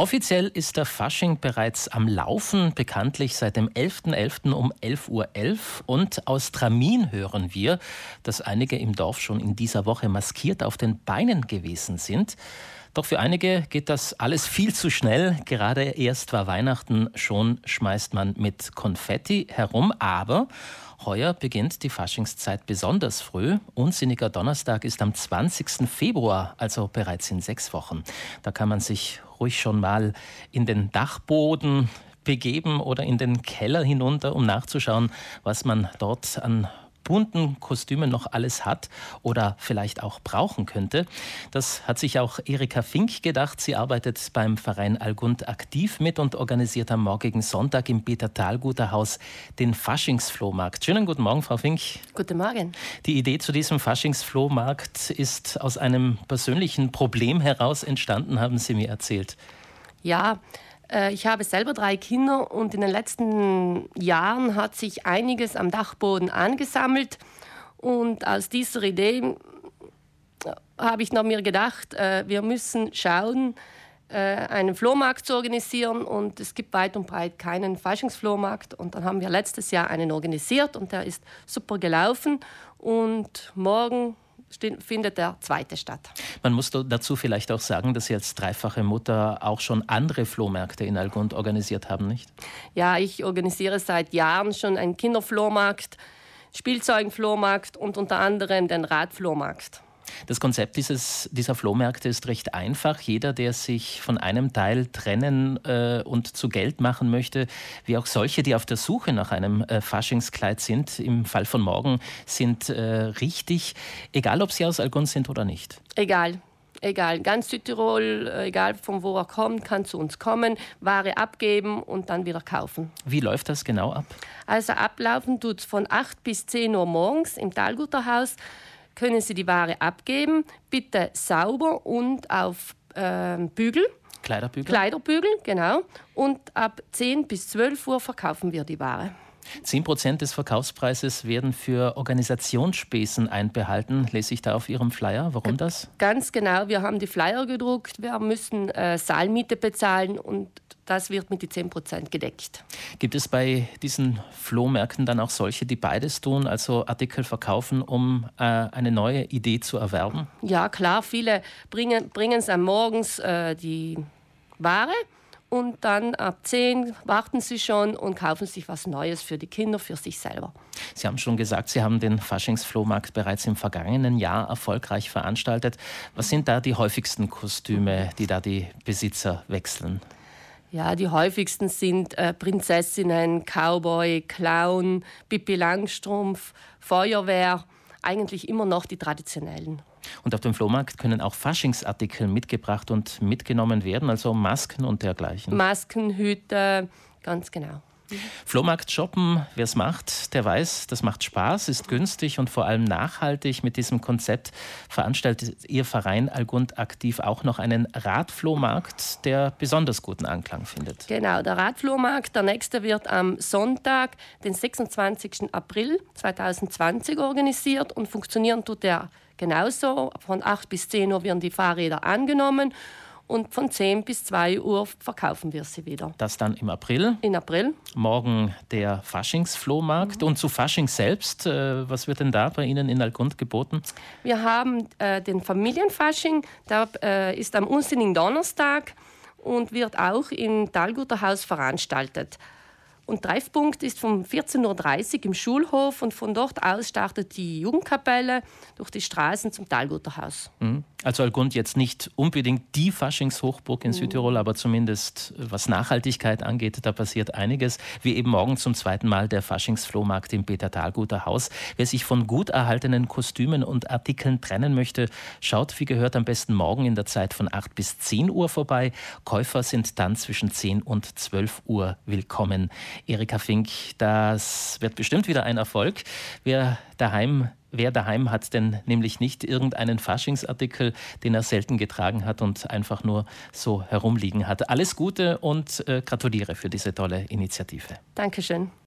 Offiziell ist der Fasching bereits am Laufen, bekanntlich seit dem 11.11. .11. um 11.11 Uhr. .11. Und aus Tramin hören wir, dass einige im Dorf schon in dieser Woche maskiert auf den Beinen gewesen sind. Doch für einige geht das alles viel zu schnell. Gerade erst war Weihnachten, schon schmeißt man mit Konfetti herum. Aber heuer beginnt die Faschingszeit besonders früh. Unsinniger Donnerstag ist am 20. Februar, also bereits in sechs Wochen. Da kann man sich ruhig schon mal in den Dachboden begeben oder in den Keller hinunter, um nachzuschauen, was man dort an bunten Kostümen noch alles hat oder vielleicht auch brauchen könnte. Das hat sich auch Erika Fink gedacht. Sie arbeitet beim Verein Algund aktiv mit und organisiert am morgigen Sonntag im Peter Thalguter Haus den Faschingsflohmarkt. Schönen guten Morgen, Frau Fink. Guten Morgen. Die Idee zu diesem Faschingsflohmarkt ist aus einem persönlichen Problem heraus entstanden, haben Sie mir erzählt. Ja, ich habe selber drei Kinder und in den letzten Jahren hat sich einiges am Dachboden angesammelt. Und aus dieser Idee äh, habe ich noch mir gedacht, äh, wir müssen schauen, einen Flohmarkt zu organisieren. Und es gibt weit und breit keinen Faschingsflohmarkt. Und dann haben wir letztes Jahr einen organisiert und der ist super gelaufen. Und morgen findet der zweite statt. Man muss dazu vielleicht auch sagen, dass Sie als dreifache Mutter auch schon andere Flohmärkte in Algund organisiert haben, nicht? Ja, ich organisiere seit Jahren schon einen Kinderflohmarkt, Spielzeugenflohmarkt und unter anderem den Radflohmarkt. Das Konzept dieses, dieser Flohmärkte ist recht einfach. Jeder, der sich von einem Teil trennen äh, und zu Geld machen möchte, wie auch solche, die auf der Suche nach einem äh, Faschingskleid sind, im Fall von morgen, sind äh, richtig, egal ob sie aus Algon sind oder nicht. Egal. Egal, ganz Südtirol, äh, egal von wo er kommt, kann zu uns kommen, Ware abgeben und dann wieder kaufen. Wie läuft das genau ab? Also ablaufen tut es von 8 bis 10 Uhr morgens im Talgutterhaus können Sie die Ware abgeben. Bitte sauber und auf äh, Bügel. Kleiderbügel? Kleiderbügel, genau. Und ab 10 bis 12 Uhr verkaufen wir die Ware. 10 Prozent des Verkaufspreises werden für Organisationsspesen einbehalten, lese ich da auf Ihrem Flyer. Warum das? Ganz genau. Wir haben die Flyer gedruckt, wir müssen äh, Saalmiete bezahlen und das wird mit die 10 Prozent gedeckt. Gibt es bei diesen Flohmärkten dann auch solche, die beides tun, also Artikel verkaufen, um äh, eine neue Idee zu erwerben? Ja, klar. Viele bringen, bringen es am Morgens äh, die Ware und dann ab 10 warten sie schon und kaufen sich was Neues für die Kinder, für sich selber. Sie haben schon gesagt, Sie haben den Faschingsflohmarkt bereits im vergangenen Jahr erfolgreich veranstaltet. Was sind da die häufigsten Kostüme, die da die Besitzer wechseln? Ja, die häufigsten sind äh, Prinzessinnen, Cowboy, Clown, Pippi Langstrumpf, Feuerwehr, eigentlich immer noch die traditionellen. Und auf dem Flohmarkt können auch Faschingsartikel mitgebracht und mitgenommen werden, also Masken und dergleichen. Masken, Hüte, ganz genau. Flohmarkt shoppen, wer es macht, der weiß, das macht Spaß, ist günstig und vor allem nachhaltig. Mit diesem Konzept veranstaltet Ihr Verein Algund aktiv auch noch einen Radflohmarkt, der besonders guten Anklang findet. Genau, der Radflohmarkt, der nächste wird am Sonntag, den 26. April 2020 organisiert und funktionieren tut er genauso. Von 8 bis 10 Uhr werden die Fahrräder angenommen und von 10 bis 2 Uhr verkaufen wir sie wieder. Das dann im April? In April. Morgen der Faschingsflohmarkt. Mhm. Und zu Fasching selbst, äh, was wird denn da bei Ihnen in Algund geboten? Wir haben äh, den Familienfasching, der äh, ist am unsinnigen Donnerstag und wird auch im Talguterhaus veranstaltet. Und Treffpunkt ist um 14.30 Uhr im Schulhof und von dort aus startet die Jugendkapelle durch die Straßen zum Talguterhaus. Mhm. Also Algund jetzt nicht unbedingt die Faschingshochburg in mhm. Südtirol, aber zumindest was Nachhaltigkeit angeht, da passiert einiges. Wie eben morgen zum zweiten Mal der Faschingsflohmarkt im Peter Talguter Haus. Wer sich von gut erhaltenen Kostümen und Artikeln trennen möchte, schaut wie gehört am besten morgen in der Zeit von 8 bis 10 Uhr vorbei. Käufer sind dann zwischen 10 und 12 Uhr willkommen. Erika Fink, das wird bestimmt wieder ein Erfolg. Wer daheim Wer daheim hat denn nämlich nicht irgendeinen Faschingsartikel, den er selten getragen hat und einfach nur so herumliegen hat? Alles Gute und äh, gratuliere für diese tolle Initiative. Dankeschön.